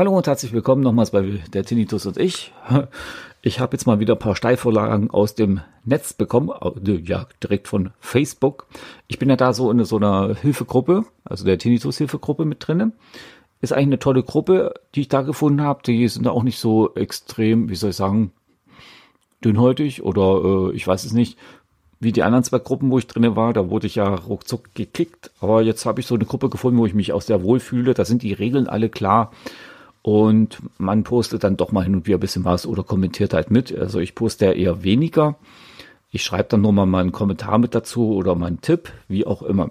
Hallo und herzlich willkommen nochmals bei der Tinnitus und ich. Ich habe jetzt mal wieder ein paar Steilvorlagen aus dem Netz bekommen, ja, direkt von Facebook. Ich bin ja da so in so einer Hilfegruppe, also der Tinnitus-Hilfegruppe mit drinnen. Ist eigentlich eine tolle Gruppe, die ich da gefunden habe. Die sind auch nicht so extrem, wie soll ich sagen, dünnhäutig oder äh, ich weiß es nicht, wie die anderen zwei Gruppen, wo ich drinne war. Da wurde ich ja ruckzuck gekickt. Aber jetzt habe ich so eine Gruppe gefunden, wo ich mich auch sehr wohl fühle. Da sind die Regeln alle klar. Und man postet dann doch mal hin und wieder ein bisschen was oder kommentiert halt mit. Also ich poste ja eher weniger. Ich schreibe dann nur mal meinen Kommentar mit dazu oder meinen Tipp, wie auch immer.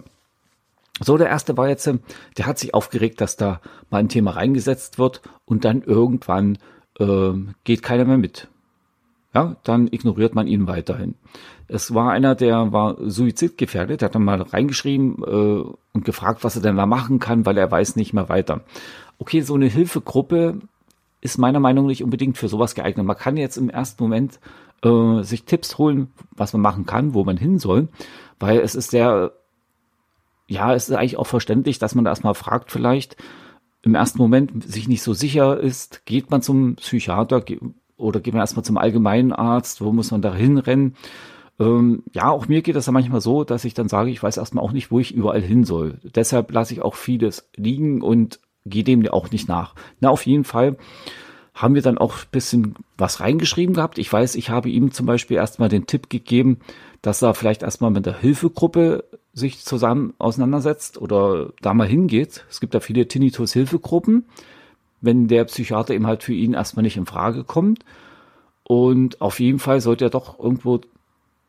So, der erste war jetzt, der hat sich aufgeregt, dass da mal ein Thema reingesetzt wird und dann irgendwann äh, geht keiner mehr mit. Ja, dann ignoriert man ihn weiterhin. Es war einer, der war suizidgefährdet, der hat dann mal reingeschrieben äh, und gefragt, was er denn da machen kann, weil er weiß nicht mehr weiter okay, so eine Hilfegruppe ist meiner Meinung nach nicht unbedingt für sowas geeignet. Man kann jetzt im ersten Moment äh, sich Tipps holen, was man machen kann, wo man hin soll, weil es ist sehr, ja, es ist eigentlich auch verständlich, dass man da erstmal fragt vielleicht, im ersten Moment sich nicht so sicher ist, geht man zum Psychiater oder geht man erstmal zum allgemeinen Arzt, wo muss man da hinrennen? Ähm, ja, auch mir geht das ja manchmal so, dass ich dann sage, ich weiß erstmal auch nicht, wo ich überall hin soll. Deshalb lasse ich auch vieles liegen und gehe dem auch nicht nach. Na, auf jeden Fall haben wir dann auch ein bisschen was reingeschrieben gehabt. Ich weiß, ich habe ihm zum Beispiel erstmal den Tipp gegeben, dass er vielleicht erstmal mit der Hilfegruppe sich zusammen auseinandersetzt oder da mal hingeht. Es gibt da viele Tinnitus-Hilfegruppen, wenn der Psychiater eben halt für ihn erstmal nicht in Frage kommt. Und auf jeden Fall sollte er doch irgendwo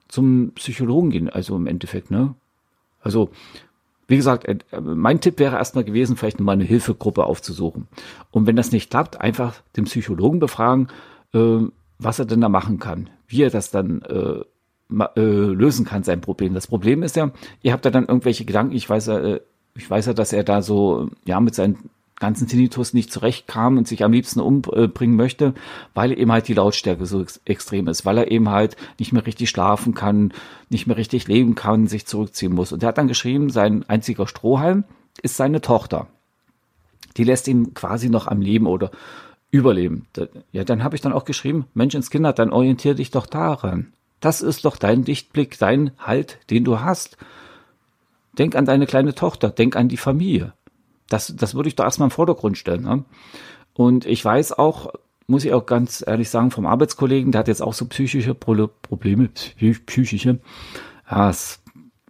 zum Psychologen gehen, also im Endeffekt, ne? Also wie gesagt, äh, mein Tipp wäre erstmal gewesen, vielleicht mal eine Hilfegruppe aufzusuchen. Und wenn das nicht klappt, einfach den Psychologen befragen, äh, was er denn da machen kann, wie er das dann äh, äh, lösen kann, sein Problem. Das Problem ist ja, ihr habt da dann irgendwelche Gedanken, ich weiß ja, äh, ich weiß ja, dass er da so, ja, mit seinen ganzen Tinnitus nicht zurechtkam und sich am liebsten umbringen möchte, weil eben halt die Lautstärke so extrem ist, weil er eben halt nicht mehr richtig schlafen kann, nicht mehr richtig leben kann, sich zurückziehen muss. Und er hat dann geschrieben, sein einziger Strohhalm ist seine Tochter. Die lässt ihn quasi noch am Leben oder überleben. Ja, dann habe ich dann auch geschrieben, Menschenskinder, dann orientier dich doch daran. Das ist doch dein Lichtblick, dein Halt, den du hast. Denk an deine kleine Tochter, denk an die Familie. Das, das würde ich doch erstmal im Vordergrund stellen. Ne? Und ich weiß auch, muss ich auch ganz ehrlich sagen, vom Arbeitskollegen, der hat jetzt auch so psychische Pro Probleme, psychische. Ja, es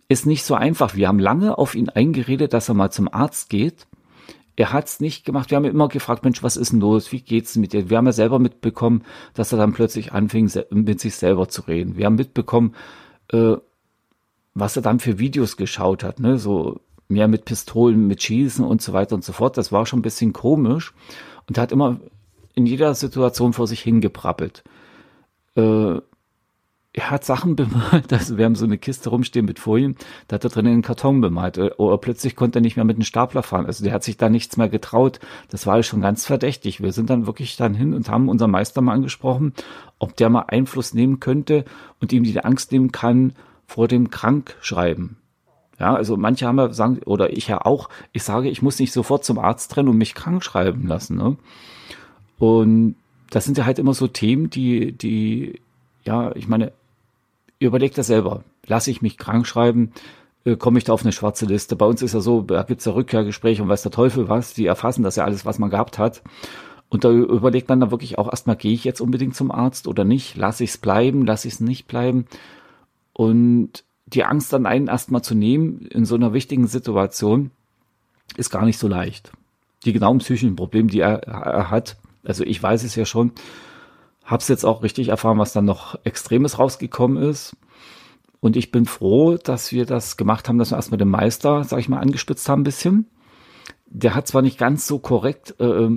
ist nicht so einfach. Wir haben lange auf ihn eingeredet, dass er mal zum Arzt geht. Er hat es nicht gemacht. Wir haben immer gefragt, Mensch, was ist denn los? Wie geht's mit dir? Wir haben ja selber mitbekommen, dass er dann plötzlich anfing, mit sich selber zu reden. Wir haben mitbekommen, äh, was er dann für Videos geschaut hat, ne? So mehr mit Pistolen, mit Schießen und so weiter und so fort. Das war schon ein bisschen komisch. Und hat immer in jeder Situation vor sich hingeprappelt. Äh, er hat Sachen bemalt, also wir haben so eine Kiste rumstehen mit Folien, da hat er drin einen Karton bemalt. Oder oh, plötzlich konnte er nicht mehr mit einem Stapler fahren. Also der hat sich da nichts mehr getraut. Das war schon ganz verdächtig. Wir sind dann wirklich dann hin und haben unseren Meister mal angesprochen, ob der mal Einfluss nehmen könnte und ihm die Angst nehmen kann vor dem Krankschreiben. Ja, also manche haben ja sagen, oder ich ja auch, ich sage, ich muss nicht sofort zum Arzt rennen und mich krank schreiben lassen. Ne? Und das sind ja halt immer so Themen, die, die, ja, ich meine, überlegt das selber. Lasse ich mich krank schreiben, äh, komme ich da auf eine schwarze Liste. Bei uns ist ja so, da gibt's ja Rückkehrgespräche und weiß der Teufel was, die erfassen das ja alles, was man gehabt hat. Und da überlegt man dann wirklich auch erstmal, gehe ich jetzt unbedingt zum Arzt oder nicht? Lasse ich es bleiben, lasse ich es nicht bleiben? Und die Angst dann einen erstmal zu nehmen in so einer wichtigen Situation ist gar nicht so leicht. Die genauen psychischen Probleme, die er, er hat, also ich weiß es ja schon, habe es jetzt auch richtig erfahren, was dann noch Extremes rausgekommen ist. Und ich bin froh, dass wir das gemacht haben, dass wir erstmal den Meister, sag ich mal, angespitzt haben ein bisschen. Der hat zwar nicht ganz so korrekt äh,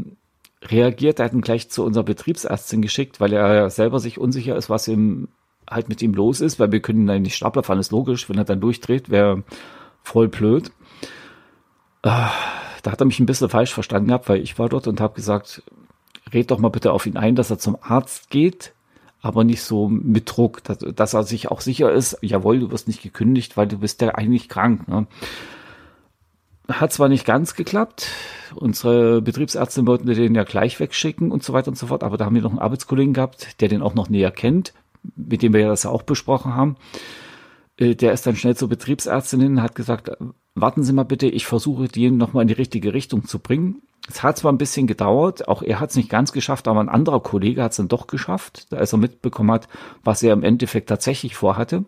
reagiert, er hat ihn gleich zu unserer Betriebsärztin geschickt, weil er selber sich unsicher ist, was ihm halt mit ihm los ist, weil wir können dann nicht Stapler fahren, ist logisch, wenn er dann durchdreht, wäre voll blöd. Ah, da hat er mich ein bisschen falsch verstanden gehabt, weil ich war dort und habe gesagt, red doch mal bitte auf ihn ein, dass er zum Arzt geht, aber nicht so mit Druck, dass, dass er sich auch sicher ist, jawohl, du wirst nicht gekündigt, weil du bist ja eigentlich krank. Ne? Hat zwar nicht ganz geklappt, unsere Betriebsärztin wollten den ja gleich wegschicken und so weiter und so fort, aber da haben wir noch einen Arbeitskollegen gehabt, der den auch noch näher kennt, mit dem wir ja das auch besprochen haben. Äh, der ist dann schnell zur Betriebsärztin hin, hat gesagt, warten Sie mal bitte, ich versuche den nochmal in die richtige Richtung zu bringen. Es hat zwar ein bisschen gedauert, auch er hat es nicht ganz geschafft, aber ein anderer Kollege hat es dann doch geschafft, als er mitbekommen hat, was er im Endeffekt tatsächlich vorhatte.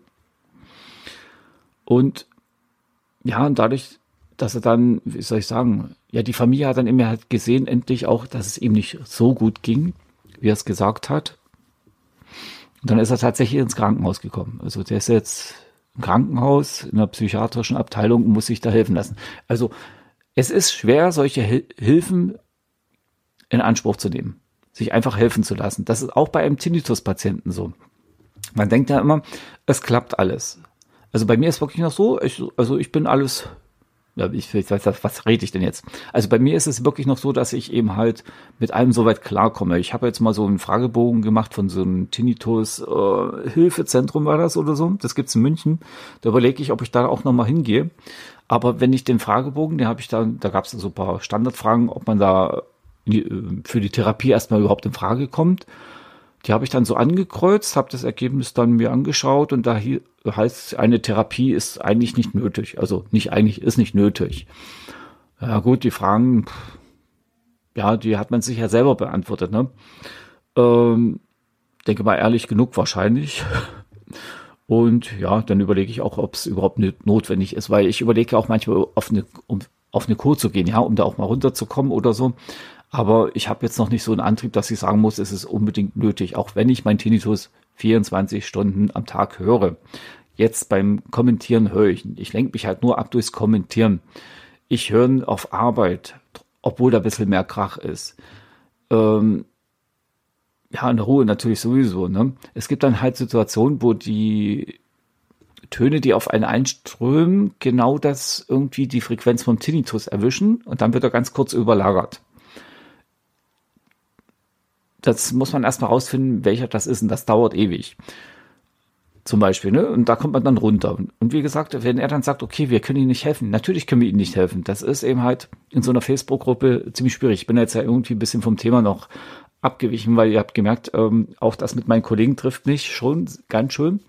Und ja, und dadurch, dass er dann, wie soll ich sagen, ja, die Familie hat dann immer halt gesehen, endlich auch, dass es ihm nicht so gut ging, wie er es gesagt hat. Und dann ist er tatsächlich ins Krankenhaus gekommen. Also der ist jetzt im Krankenhaus, in der psychiatrischen Abteilung und muss sich da helfen lassen. Also es ist schwer, solche Hilfen in Anspruch zu nehmen, sich einfach helfen zu lassen. Das ist auch bei einem Tinnitus-Patienten so. Man denkt ja immer, es klappt alles. Also bei mir ist wirklich noch so, ich, also ich bin alles ich, ich weiß, was rede ich denn jetzt? Also bei mir ist es wirklich noch so, dass ich eben halt mit allem soweit klarkomme. Ich habe jetzt mal so einen Fragebogen gemacht von so einem Tinnitus äh, Hilfezentrum war das oder so. Das gibt's in München. Da überlege ich, ob ich da auch noch mal hingehe. Aber wenn ich den Fragebogen, den habe ich da, da gab es so ein paar Standardfragen, ob man da äh, für die Therapie erstmal überhaupt in Frage kommt. Die habe ich dann so angekreuzt, habe das Ergebnis dann mir angeschaut und da heißt, eine Therapie ist eigentlich nicht nötig. Also nicht eigentlich, ist nicht nötig. Ja gut, die Fragen, ja, die hat man sich ja selber beantwortet. Ne? Ähm, denke mal ehrlich genug wahrscheinlich. Und ja, dann überlege ich auch, ob es überhaupt notwendig ist, weil ich überlege auch manchmal auf eine, um auf eine Kur zu gehen, ja, um da auch mal runterzukommen oder so. Aber ich habe jetzt noch nicht so einen Antrieb, dass ich sagen muss, es ist unbedingt nötig, auch wenn ich mein Tinnitus 24 Stunden am Tag höre. Jetzt beim Kommentieren höre ich, ich lenke mich halt nur ab durchs Kommentieren. Ich höre auf Arbeit, obwohl da ein bisschen mehr Krach ist. Ähm, ja, in Ruhe natürlich sowieso. Ne? Es gibt dann halt Situationen, wo die Töne, die auf einen einströmen, genau das irgendwie die Frequenz vom Tinnitus erwischen und dann wird er ganz kurz überlagert das muss man erstmal rausfinden, welcher das ist und das dauert ewig. Zum Beispiel, ne? Und da kommt man dann runter. Und wie gesagt, wenn er dann sagt, okay, wir können Ihnen nicht helfen, natürlich können wir Ihnen nicht helfen. Das ist eben halt in so einer Facebook-Gruppe ziemlich schwierig. Ich bin jetzt ja irgendwie ein bisschen vom Thema noch abgewichen, weil ihr habt gemerkt, ähm, auch das mit meinen Kollegen trifft mich schon ganz schön.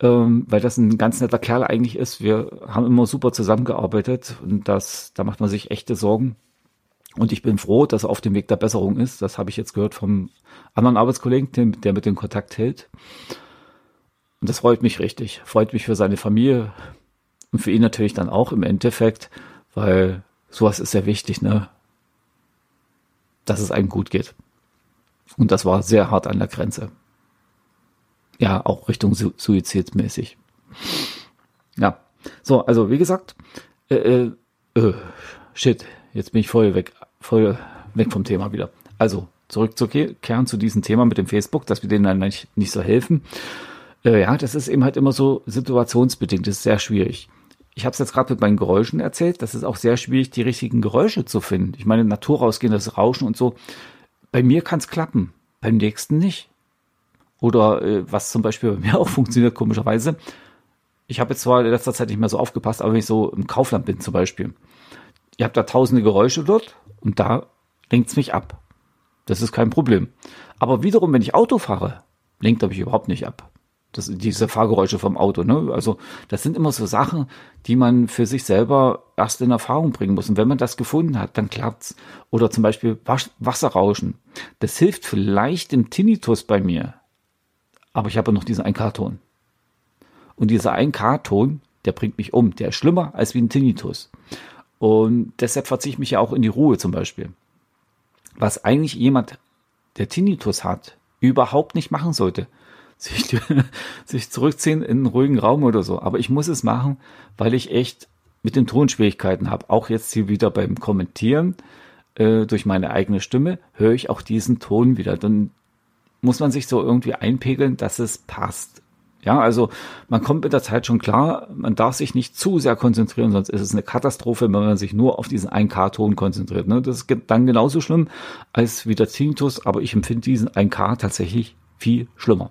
Ähm, weil das ein ganz netter Kerl eigentlich ist. Wir haben immer super zusammengearbeitet und das, da macht man sich echte Sorgen. Und ich bin froh, dass er auf dem Weg der Besserung ist. Das habe ich jetzt gehört vom anderen Arbeitskollegen, der mit dem Kontakt hält. Und das freut mich richtig. Freut mich für seine Familie und für ihn natürlich dann auch im Endeffekt, weil sowas ist sehr wichtig, ne? Dass es einem gut geht. Und das war sehr hart an der Grenze. Ja, auch Richtung Su Suizidmäßig. Ja. So, also wie gesagt, äh, äh, äh, shit, jetzt bin ich voll weg voll weg vom Thema wieder. Also zurückzukehren zu diesem Thema mit dem Facebook, dass wir denen dann nicht, nicht so helfen. Äh, ja, das ist eben halt immer so situationsbedingt, das ist sehr schwierig. Ich habe es jetzt gerade mit meinen Geräuschen erzählt, das ist auch sehr schwierig, die richtigen Geräusche zu finden. Ich meine, Natur rausgehen, das Rauschen und so. Bei mir kann es klappen, beim nächsten nicht. Oder äh, was zum Beispiel bei mir auch funktioniert, komischerweise. Ich habe jetzt zwar in letzter Zeit nicht mehr so aufgepasst, aber wenn ich so im Kaufland bin zum Beispiel, ihr habt da tausende Geräusche dort und da lenkt es mich ab. Das ist kein Problem. Aber wiederum, wenn ich Auto fahre, lenkt er mich überhaupt nicht ab. Das diese Fahrgeräusche vom Auto. Ne? Also das sind immer so Sachen, die man für sich selber erst in Erfahrung bringen muss. Und wenn man das gefunden hat, dann klappt's. Oder zum Beispiel Wasserrauschen. Das hilft vielleicht im Tinnitus bei mir. Aber ich habe noch diesen 1K-Ton. Und dieser 1K-Ton, der bringt mich um. Der ist schlimmer als wie ein Tinnitus. Und deshalb verziehe ich mich ja auch in die Ruhe zum Beispiel. Was eigentlich jemand, der Tinnitus hat, überhaupt nicht machen sollte. Sich, sich zurückziehen in einen ruhigen Raum oder so. Aber ich muss es machen, weil ich echt mit den Tonschwierigkeiten habe. Auch jetzt hier wieder beim Kommentieren äh, durch meine eigene Stimme höre ich auch diesen Ton wieder. Dann muss man sich so irgendwie einpegeln, dass es passt. Ja, also man kommt mit der Zeit schon klar, man darf sich nicht zu sehr konzentrieren, sonst ist es eine Katastrophe, wenn man sich nur auf diesen 1K-Ton konzentriert. Ne? Das ist dann genauso schlimm als wie der Tinnitus, aber ich empfinde diesen 1K tatsächlich viel schlimmer.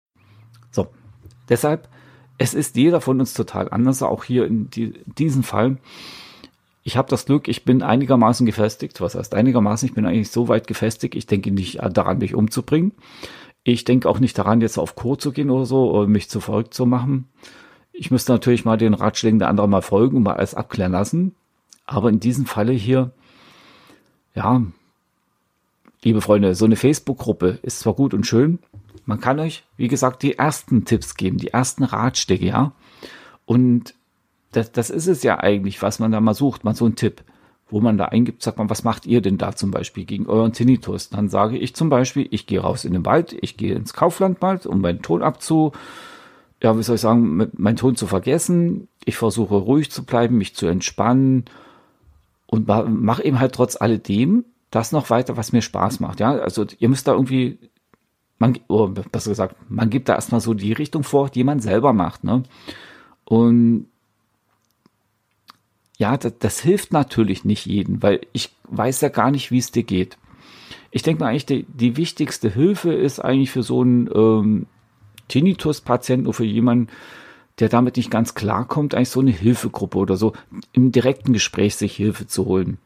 deshalb, es ist jeder von uns total anders, auch hier in, die, diesem Fall. Ich habe das Glück, ich bin einigermaßen gefestigt. Was heißt einigermaßen? Ich bin eigentlich so weit gefestigt, ich denke nicht daran, mich umzubringen. Ich denke auch nicht daran, jetzt auf Kur zu gehen oder so, oder mich zu verrückt zu machen. Ich müsste natürlich mal den Ratschlägen der anderen mal folgen und mal alles abklären lassen. Aber in diesem Falle hier, ja, liebe Freunde, so eine Facebook-Gruppe ist zwar gut und schön, man kann euch, wie gesagt, die ersten Tipps geben, die ersten Ratschläge, ja. Und das, das ist es ja eigentlich, was man da mal sucht, mal so ein Tipp, wo man da eingibt, sagt man, was macht ihr denn da zum Beispiel gegen euren Tinnitus? Dann sage ich zum Beispiel, ich gehe raus in den Wald, ich gehe ins Kauflandwald, um meinen Ton abzu, ja, wie soll ich sagen, meinen Ton zu vergessen. Ich versuche ruhig zu bleiben, mich zu entspannen und mache eben halt trotz alledem das noch weiter, was mir Spaß macht. Ja, also ihr müsst da irgendwie man, oh, besser gesagt, man gibt da erstmal so die Richtung vor, die man selber macht. Ne? Und ja, das, das hilft natürlich nicht jedem, weil ich weiß ja gar nicht, wie es dir geht. Ich denke mal eigentlich, die, die, wichtigste Hilfe ist eigentlich für so einen ähm, Tinnitus-Patienten oder für jemanden, der damit nicht ganz klarkommt, eigentlich so eine Hilfegruppe oder so im direkten Gespräch sich Hilfe zu holen.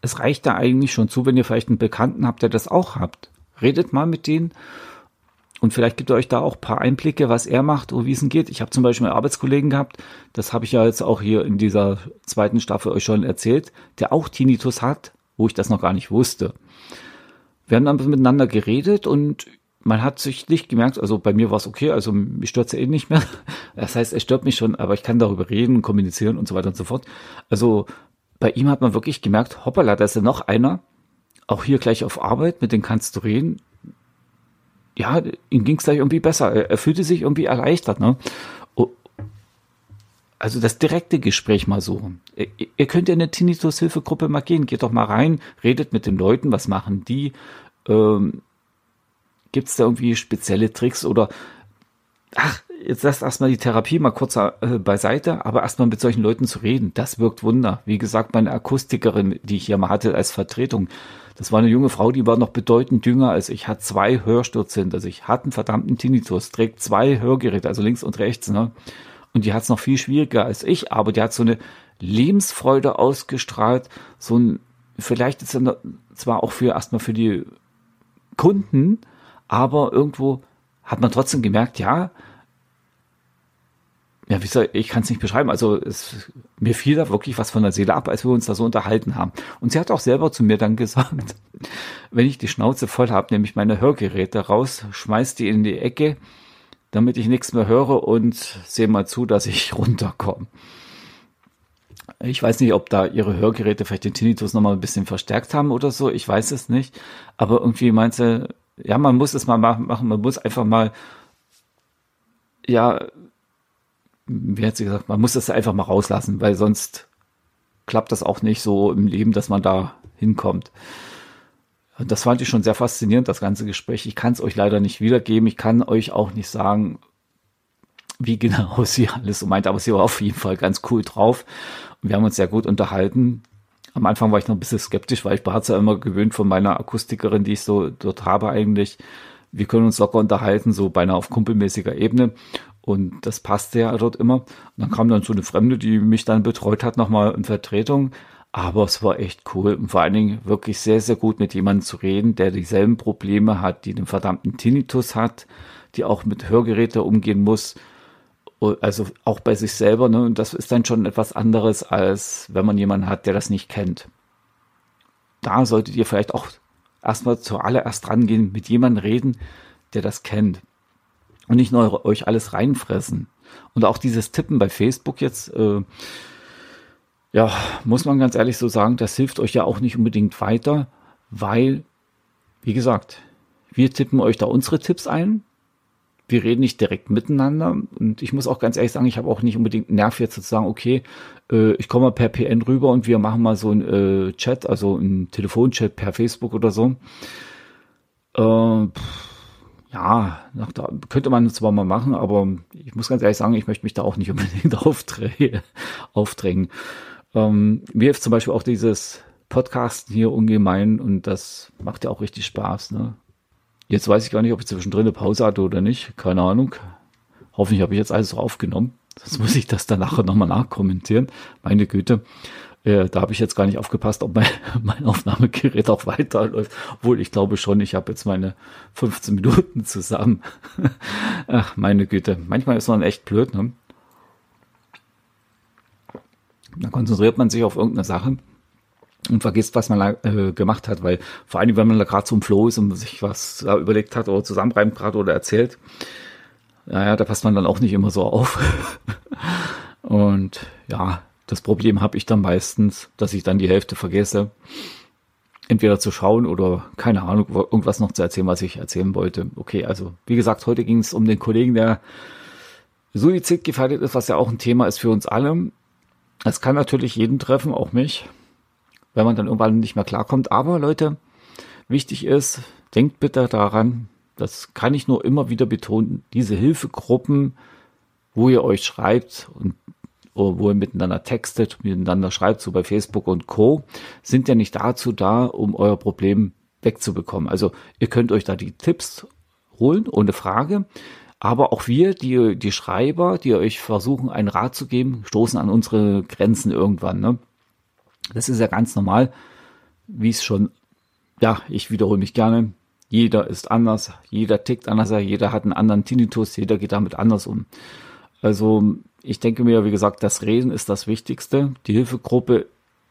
Es reicht da eigentlich schon zu, wenn ihr vielleicht einen Bekannten habt, der das auch habt. Redet mal mit denen und vielleicht gibt er euch da auch ein paar Einblicke, was er macht und wie es ihm geht. Ich habe zum Beispiel einen Arbeitskollegen gehabt, das habe ich ja jetzt auch hier in dieser zweiten Staffel euch schon erzählt, der auch Tinnitus hat, wo ich das noch gar nicht wusste. Wir haben dann miteinander geredet und man hat sich nicht gemerkt, also bei mir war es okay, also mich stört es eh nicht mehr. Das heißt, er stört mich schon, aber ich kann darüber reden und kommunizieren und so weiter und so fort. Also bei ihm hat man wirklich gemerkt, hoppala, da ist ja noch einer, auch hier gleich auf Arbeit, mit dem kannst du reden. Ja, ihm ging es gleich irgendwie besser. Er, er, fühlte sich irgendwie erleichtert. Ne? Also das direkte Gespräch mal suchen. Ihr, ihr könnt ja in eine Tinnitus-Hilfegruppe mal gehen. Geht doch mal rein, redet mit den Leuten, was machen die. Ähm, Gibt es da irgendwie spezielle Tricks oder ach, jetzt lasst erstmal die Therapie mal kurz äh, beiseite, aber erstmal mit solchen Leuten zu reden, das wirkt Wunder. Wie gesagt, meine Akustikerin, die ich hier mal hatte als Vertretung, das war eine junge Frau, die war noch bedeutend jünger als ich, hat zwei Hörstürze hinter sich, hat einen verdammten Tinnitus, trägt zwei Hörgeräte, also links und rechts, ne? Und die hat es noch viel schwieriger als ich, aber die hat so eine Lebensfreude ausgestrahlt, so ein, vielleicht ist er zwar auch für erstmal für die Kunden, aber irgendwo hat man trotzdem gemerkt, ja, ja, wie soll, ich kann es nicht beschreiben. Also es, mir fiel da wirklich was von der Seele ab, als wir uns da so unterhalten haben. Und sie hat auch selber zu mir dann gesagt, wenn ich die Schnauze voll habe, nehme ich meine Hörgeräte raus, schmeiß die in die Ecke, damit ich nichts mehr höre und sehe mal zu, dass ich runterkomme. Ich weiß nicht, ob da ihre Hörgeräte vielleicht den Tinnitus nochmal ein bisschen verstärkt haben oder so. Ich weiß es nicht. Aber irgendwie meinte, ja, man muss es mal machen. Man muss einfach mal, ja, wie hat sie gesagt, man muss das einfach mal rauslassen, weil sonst klappt das auch nicht so im Leben, dass man da hinkommt. Das fand ich schon sehr faszinierend, das ganze Gespräch. Ich kann es euch leider nicht wiedergeben. Ich kann euch auch nicht sagen, wie genau sie alles so meint, aber sie war auf jeden Fall ganz cool drauf. Und wir haben uns sehr gut unterhalten. Am Anfang war ich noch ein bisschen skeptisch, weil ich war es ja immer gewöhnt von meiner Akustikerin, die ich so dort habe eigentlich. Wir können uns locker unterhalten, so beinahe auf kumpelmäßiger Ebene. Und das passte ja dort immer. Und dann kam dann so eine Fremde, die mich dann betreut hat, nochmal in Vertretung. Aber es war echt cool und vor allen Dingen wirklich sehr, sehr gut mit jemandem zu reden, der dieselben Probleme hat, die den verdammten Tinnitus hat, die auch mit Hörgeräten umgehen muss. Also auch bei sich selber. Ne? Und das ist dann schon etwas anderes, als wenn man jemanden hat, der das nicht kennt. Da solltet ihr vielleicht auch erstmal zuallererst rangehen, mit jemandem reden, der das kennt und nicht nur euch alles reinfressen. Und auch dieses Tippen bei Facebook jetzt, äh, ja, muss man ganz ehrlich so sagen, das hilft euch ja auch nicht unbedingt weiter, weil, wie gesagt, wir tippen euch da unsere Tipps ein. Wir reden nicht direkt miteinander. Und ich muss auch ganz ehrlich sagen, ich habe auch nicht unbedingt Nerv jetzt zu sagen, okay, äh, ich komme mal per PN rüber und wir machen mal so einen äh, Chat, also einen Telefonchat per Facebook oder so. Äh, ja, da könnte man zwar mal machen, aber ich muss ganz ehrlich sagen, ich möchte mich da auch nicht unbedingt aufdrängen. Ähm, mir hilft zum Beispiel auch dieses Podcasten hier ungemein und das macht ja auch richtig Spaß. Ne? Jetzt weiß ich gar nicht, ob ich zwischendrin eine Pause hatte oder nicht. Keine Ahnung. Hoffentlich habe ich jetzt alles aufgenommen. Sonst muss ich das dann nachher nochmal nachkommentieren. Meine Güte. Äh, da habe ich jetzt gar nicht aufgepasst, ob mein, mein Aufnahmegerät auch weiterläuft. Obwohl, ich glaube schon, ich habe jetzt meine 15 Minuten zusammen. Ach, meine Güte. Manchmal ist man echt blöd, ne? Dann konzentriert man sich auf irgendeine Sache und vergisst, was man äh, gemacht hat, weil vor allem, wenn man da gerade zum Flow ist und sich was da überlegt hat oder zusammenreimt gerade oder erzählt, naja, da passt man dann auch nicht immer so auf. und ja, das Problem habe ich dann meistens, dass ich dann die Hälfte vergesse, entweder zu schauen oder keine Ahnung, irgendwas noch zu erzählen, was ich erzählen wollte. Okay, also wie gesagt, heute ging es um den Kollegen, der Suizid gefährdet ist, was ja auch ein Thema ist für uns alle. Es kann natürlich jeden treffen, auch mich, wenn man dann irgendwann nicht mehr klarkommt. Aber Leute, wichtig ist, denkt bitte daran, das kann ich nur immer wieder betonen, diese Hilfegruppen, wo ihr euch schreibt und wo ihr miteinander textet, miteinander schreibt, so bei Facebook und Co., sind ja nicht dazu da, um euer Problem wegzubekommen. Also ihr könnt euch da die Tipps holen, ohne Frage. Aber auch wir, die, die Schreiber, die euch versuchen, einen Rat zu geben, stoßen an unsere Grenzen irgendwann. Ne? Das ist ja ganz normal, wie es schon, ja, ich wiederhole mich gerne. Jeder ist anders, jeder tickt anders, jeder hat einen anderen Tinnitus, jeder geht damit anders um. Also ich denke mir, wie gesagt, das Reden ist das Wichtigste. Die Hilfegruppe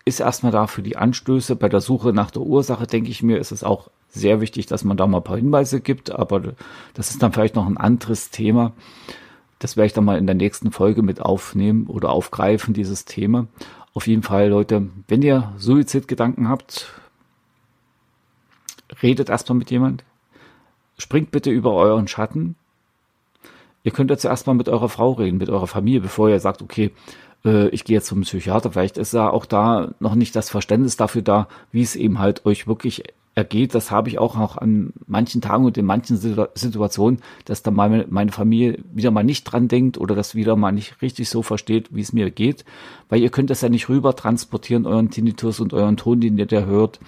ist erstmal da für die Anstöße. Bei der Suche nach der Ursache, denke ich mir, ist es auch sehr wichtig, dass man da mal ein paar Hinweise gibt, aber das ist dann vielleicht noch ein anderes Thema. Das werde ich dann mal in der nächsten Folge mit aufnehmen oder aufgreifen, dieses Thema. Auf jeden Fall, Leute, wenn ihr Suizidgedanken habt, redet erstmal mit jemand. Springt bitte über euren Schatten. Ihr könnt jetzt erstmal mit eurer Frau reden, mit eurer Familie, bevor ihr sagt, okay, äh, ich gehe jetzt zum Psychiater. Vielleicht ist da auch da noch nicht das Verständnis dafür da, wie es eben halt euch wirklich ergeht, das habe ich auch noch an manchen Tagen und in manchen Situationen, dass da meine, meine Familie wieder mal nicht dran denkt oder das wieder mal nicht richtig so versteht, wie es mir geht, weil ihr könnt das ja nicht rüber transportieren, euren Tinnitus und euren Ton, den ihr da hört,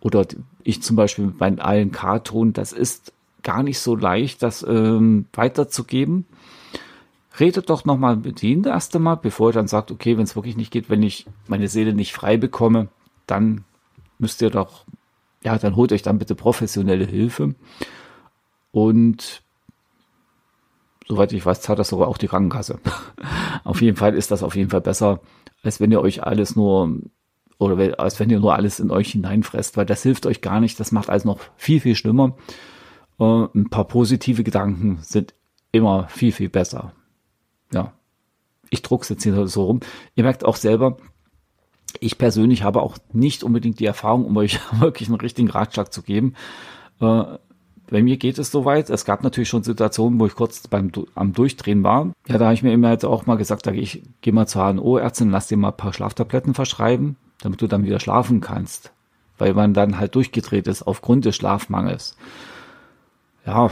oder ich zum Beispiel mit meinem ALK-Ton, das ist gar nicht so leicht, das ähm, weiterzugeben. Redet doch nochmal mit ihnen erst einmal, bevor ihr dann sagt, okay, wenn es wirklich nicht geht, wenn ich meine Seele nicht frei bekomme, dann müsst ihr doch ja, dann holt euch dann bitte professionelle Hilfe. Und soweit ich weiß, zahlt das sogar auch die Krankenkasse. auf jeden Fall ist das auf jeden Fall besser, als wenn ihr euch alles nur oder als wenn ihr nur alles in euch hineinfresst, weil das hilft euch gar nicht. Das macht alles noch viel, viel schlimmer. Äh, ein paar positive Gedanken sind immer viel, viel besser. Ja. Ich druck's jetzt hier so rum. Ihr merkt auch selber, ich persönlich habe auch nicht unbedingt die Erfahrung, um euch wirklich einen richtigen Ratschlag zu geben. Äh, bei mir geht es soweit. Es gab natürlich schon Situationen, wo ich kurz beim am Durchdrehen war. Ja, da habe ich mir immer jetzt auch mal gesagt, ich gehe mal zur HNO-Ärztin, lass dir mal ein paar Schlaftabletten verschreiben, damit du dann wieder schlafen kannst. Weil man dann halt durchgedreht ist aufgrund des Schlafmangels. Ja,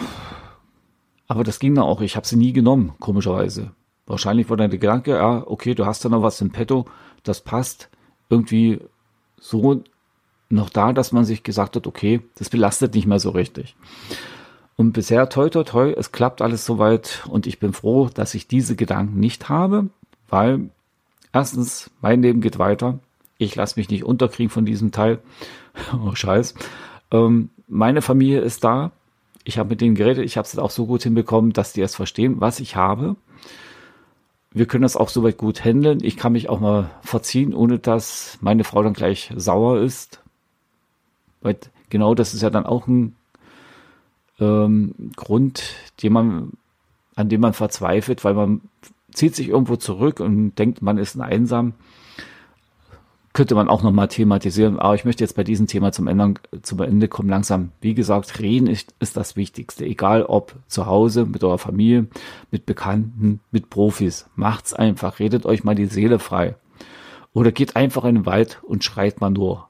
aber das ging dann auch. Ich habe sie nie genommen, komischerweise. Wahrscheinlich war dann der Gedanke, ja, okay, du hast da noch was im Petto, das passt irgendwie so noch da, dass man sich gesagt hat, okay, das belastet nicht mehr so richtig. Und bisher, toi, toi, toi, es klappt alles soweit und ich bin froh, dass ich diese Gedanken nicht habe, weil erstens, mein Leben geht weiter. Ich lasse mich nicht unterkriegen von diesem Teil. oh, Scheiß. Ähm, meine Familie ist da. Ich habe mit denen geredet. Ich habe es auch so gut hinbekommen, dass die es verstehen, was ich habe wir können das auch soweit gut handeln. Ich kann mich auch mal verziehen, ohne dass meine Frau dann gleich sauer ist. Weil genau das ist ja dann auch ein ähm, Grund, den man, an dem man verzweifelt, weil man zieht sich irgendwo zurück und denkt, man ist einsam. Könnte man auch nochmal thematisieren. Aber ich möchte jetzt bei diesem Thema zum Ende, zum Ende kommen langsam. Wie gesagt, reden ist, ist das Wichtigste. Egal ob zu Hause, mit eurer Familie, mit Bekannten, mit Profis. Macht's einfach. Redet euch mal die Seele frei. Oder geht einfach in den Wald und schreit mal nur.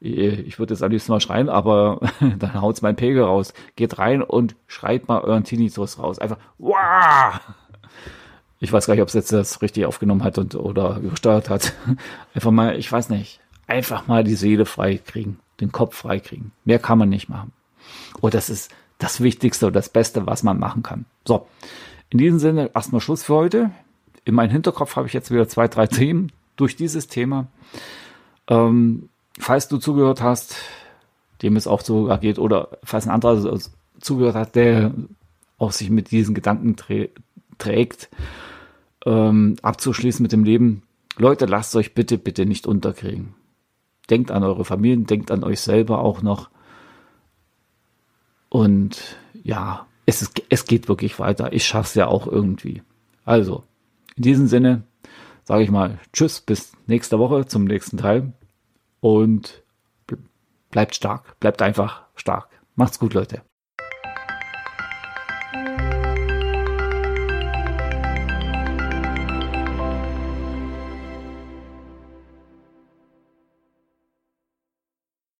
Ich würde jetzt am liebsten mal schreien, aber dann haut's mein Pegel raus. Geht rein und schreit mal euren Tinnitus raus. Einfach, wow! Ich weiß gar nicht, ob es jetzt das richtig aufgenommen hat und oder gesteuert hat. Einfach mal, ich weiß nicht, einfach mal die Seele frei kriegen, den Kopf frei kriegen. Mehr kann man nicht machen. Und das ist das Wichtigste und das Beste, was man machen kann. So, in diesem Sinne erstmal Schluss für heute. In meinem Hinterkopf habe ich jetzt wieder zwei, drei Themen durch dieses Thema. Ähm, falls du zugehört hast, dem es auch so geht, oder falls ein anderer zugehört hat, der auch sich mit diesen Gedanken trägt, ähm, abzuschließen mit dem Leben. Leute, lasst euch bitte, bitte nicht unterkriegen. Denkt an eure Familien, denkt an euch selber auch noch. Und ja, es, ist, es geht wirklich weiter. Ich schaff's ja auch irgendwie. Also, in diesem Sinne sage ich mal Tschüss, bis nächste Woche zum nächsten Teil. Und bleibt stark, bleibt einfach stark. Macht's gut, Leute.